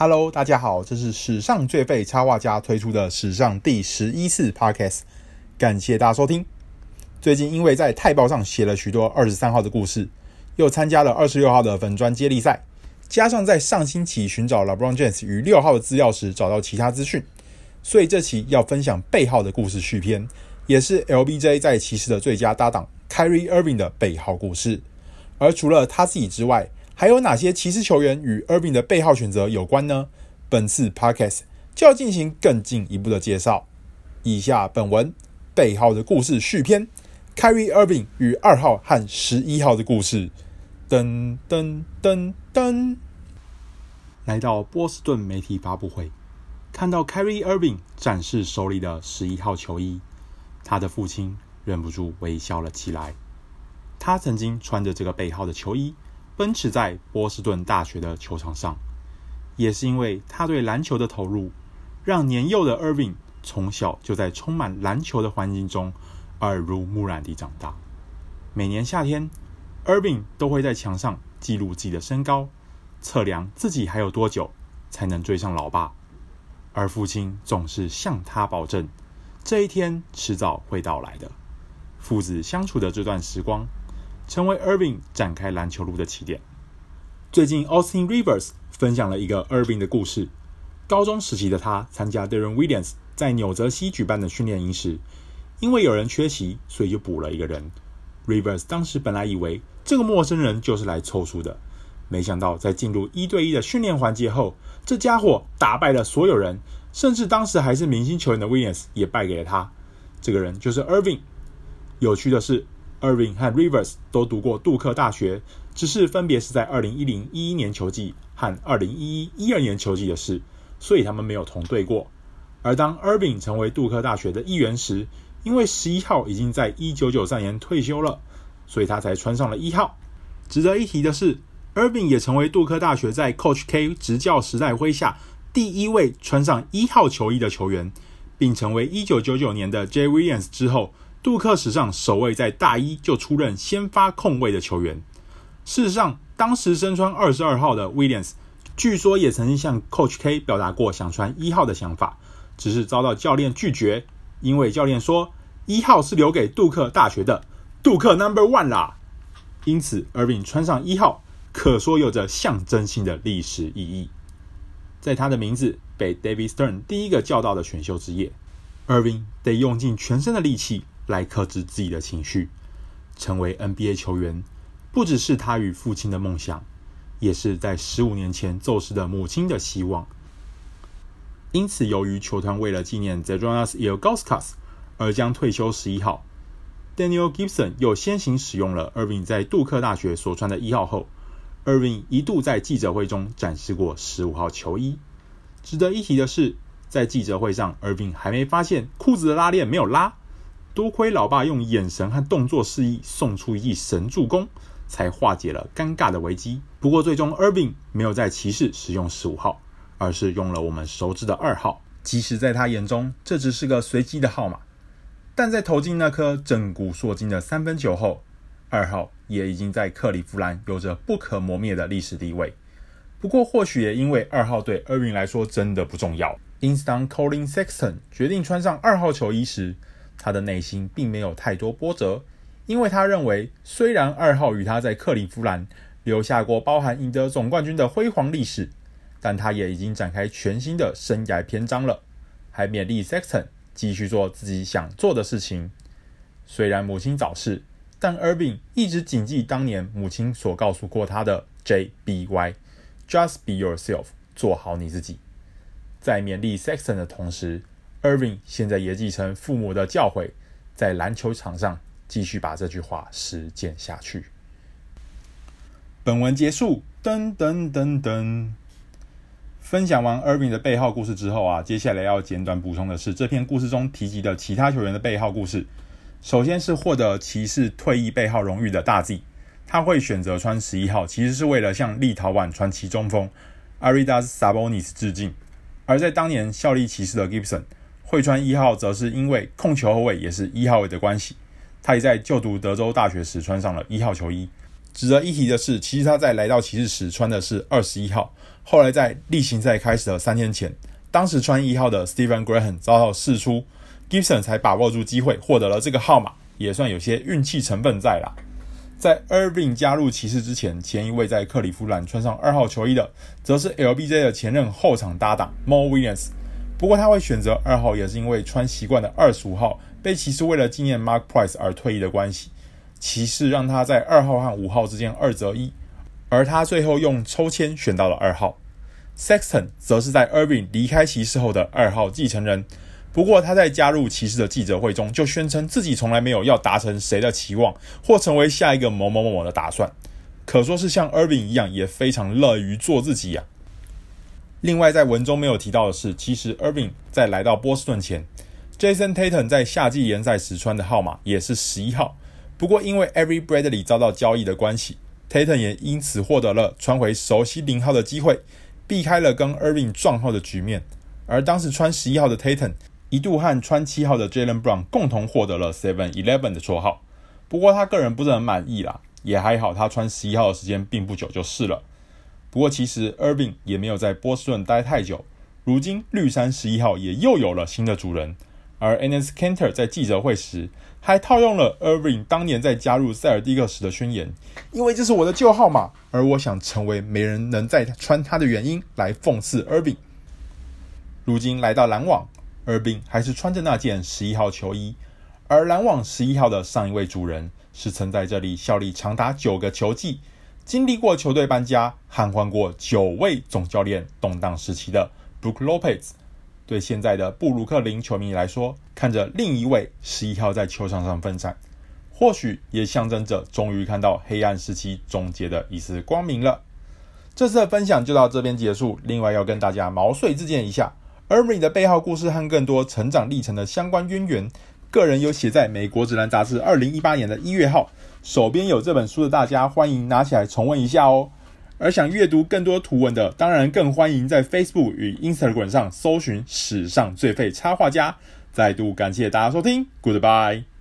Hello，大家好，这是史上最废插画家推出的史上第十一次 Podcast，感谢大家收听。最近因为在泰报上写了许多二十三号的故事，又参加了二十六号的粉砖接力赛，加上在上星期寻找 LeBron James 与六号的资料时找到其他资讯，所以这期要分享背号的故事续篇，也是 LBJ 在骑士的最佳搭档 Kyrie Irving 的背号故事。而除了他自己之外，还有哪些骑士球员与 Irving 的背号选择有关呢？本次 Podcast 就要进行更进一步的介绍。以下本文背号的故事续篇：Kyrie Irving 与二号和十一号的故事。噔噔噔噔，来到波士顿媒体发布会，看到 Kyrie Irving 展示手里的十一号球衣，他的父亲忍不住微笑了起来。他曾经穿着这个背号的球衣。奔驰在波士顿大学的球场上，也是因为他对篮球的投入，让年幼的 Irving 从小就在充满篮球的环境中耳濡目染地长大。每年夏天，Irving 都会在墙上记录自己的身高，测量自己还有多久才能追上老爸。而父亲总是向他保证，这一天迟早会到来的。父子相处的这段时光，成为 Irving 展开篮球路的起点。最近，Austin Rivers 分享了一个 Irving 的故事。高中时期的他参加 Deron Williams 在纽泽西举办的训练营时，因为有人缺席，所以就补了一个人。Rivers 当时本来以为这个陌生人就是来凑数的，没想到在进入一对一的训练环节后，这家伙打败了所有人，甚至当时还是明星球员的 Williams 也败给了他。这个人就是 Irving。有趣的是，Irving 和 Rivers 都读过杜克大学，只是分别是在2010-11年球季和2011-12年球季的事，所以他们没有同队过。而当 Irving 成为杜克大学的一员时，因为十一号已经在1993年退休了，所以他才穿上了一号。值得一提的是，Irving 也成为杜克大学在 Coach K 执教时代麾下第一位穿上一号球衣的球员，并成为1999年的 J Williams 之后。杜克史上首位在大一就出任先发控卫的球员。事实上，当时身穿二十二号的 Williams，据说也曾经向 Coach K 表达过想穿一号的想法，只是遭到教练拒绝，因为教练说一号是留给杜克大学的，杜克 Number One 啦。因此，Irving 穿上一号，可说有着象征性的历史意义。在他的名字被 David Stern 第一个叫到的选秀之夜，Irving 得用尽全身的力气。来克制自己的情绪，成为 NBA 球员，不只是他与父亲的梦想，也是在十五年前宙斯的母亲的希望。因此，由于球团为了纪念 Zydrunas Ilgauskas 而将退休十一号，Daniel Gibson 又先行使用了 Irving 在杜克大学所穿的一号后，Irving 一度在记者会中展示过十五号球衣。值得一提的是，在记者会上，Irving 还没发现裤子的拉链没有拉。多亏老爸用眼神和动作示意，送出一记神助攻，才化解了尴尬的危机。不过，最终 Irving 没有在骑士使用十五号，而是用了我们熟知的二号。即使在他眼中，这只是个随机的号码，但在投进那颗震古烁今的三分球后，二号也已经在克里夫兰有着不可磨灭的历史地位。不过，或许也因为二号对 Irving 来说真的不重要，因此当 Collin Sexton 决定穿上二号球衣时，他的内心并没有太多波折，因为他认为，虽然二号与他在克利夫兰留下过包含赢得总冠军的辉煌历史，但他也已经展开全新的生涯篇章了，还勉励 Sexton 继续做自己想做的事情。虽然母亲早逝，但 Irving 一直谨记当年母亲所告诉过他的 JBY，Just be yourself，做好你自己。在勉励 Sexton 的同时，Irving 现在也继承父母的教诲，在篮球场上继续把这句话实践下去。本文结束，噔噔噔噔。分享完 Irving 的背号故事之后啊，接下来要简短补充的是这篇故事中提及的其他球员的背号故事。首先是获得骑士退役背号荣誉的大 Z，他会选择穿十一号，其实是为了向立陶宛传奇中锋 Arvydas Sabonis 致敬。而在当年效力骑士的 Gibson。会穿一号，则是因为控球后卫也是一号位的关系。他也在就读德州大学时穿上了一号球衣。值得一提的是，其实他在来到骑士时穿的是二十一号。后来在例行赛开始的三天前，当时穿一号的 Stephen Graham 遭到释出，Gibson 才把握住机会获得了这个号码，也算有些运气成分在啦。在 Irving 加入骑士之前，前一位在克里夫兰穿上二号球衣的，则是 LBJ 的前任后场搭档 Mo Williams。不过他会选择二号，也是因为穿习惯的二十五号被骑士为了纪念 Mark Price 而退役的关系。骑士让他在二号和五号之间二择一，而他最后用抽签选到了二号。Sexton 则是在 Irving 离开骑士后的二号继承人。不过他在加入骑士的记者会中就宣称自己从来没有要达成谁的期望或成为下一个某某某某的打算，可说是像 Irving 一样也非常乐于做自己呀、另外在文中没有提到的是，其实 Irving 在来到波士顿前，Jason Tatum 在夏季联赛时穿的号码也是十一号。不过，因为 Every Bradley 遭到交易的关系，Tatum 也因此获得了穿回熟悉零号的机会，避开了跟 Irving 撞号的局面。而当时穿十一号的 Tatum 一度和穿七号的 Jalen Brown 共同获得了 Seven Eleven 的绰号。不过他个人不是很满意啦，也还好，他穿十一号的时间并不久就是了。不过其实 Irving 也没有在波士顿待太久，如今绿衫十一号也又有了新的主人。而 Enes Kanter 在记者会时还套用了 Irving 当年在加入塞尔蒂克时的宣言，因为这是我的旧号码，而我想成为没人能再穿它的原因，来讽刺 Irving。如今来到篮网，Irving 还是穿着那件十一号球衣，而篮网十一号的上一位主人是曾在这里效力长达九个球季，经历过球队搬家，和换过九位总教练动荡时期的 Brook Lopez。对现在的布鲁克林球迷来说，看着另一位十一号在球场上奋战，或许也象征着终于看到黑暗时期终结的一丝光明了。这次的分享就到这边结束。另外要跟大家毛遂自荐一下，Irving 的背后故事和更多成长历程的相关渊源，个人有写在美国指南杂志二零一八年的一月号，手边有这本书的大家欢迎拿起来重温一下哦。而想阅读更多图文的，当然更欢迎在 Facebook 与 Instagram 上搜寻“史上最废插画家”。再度感谢大家收听，Goodbye。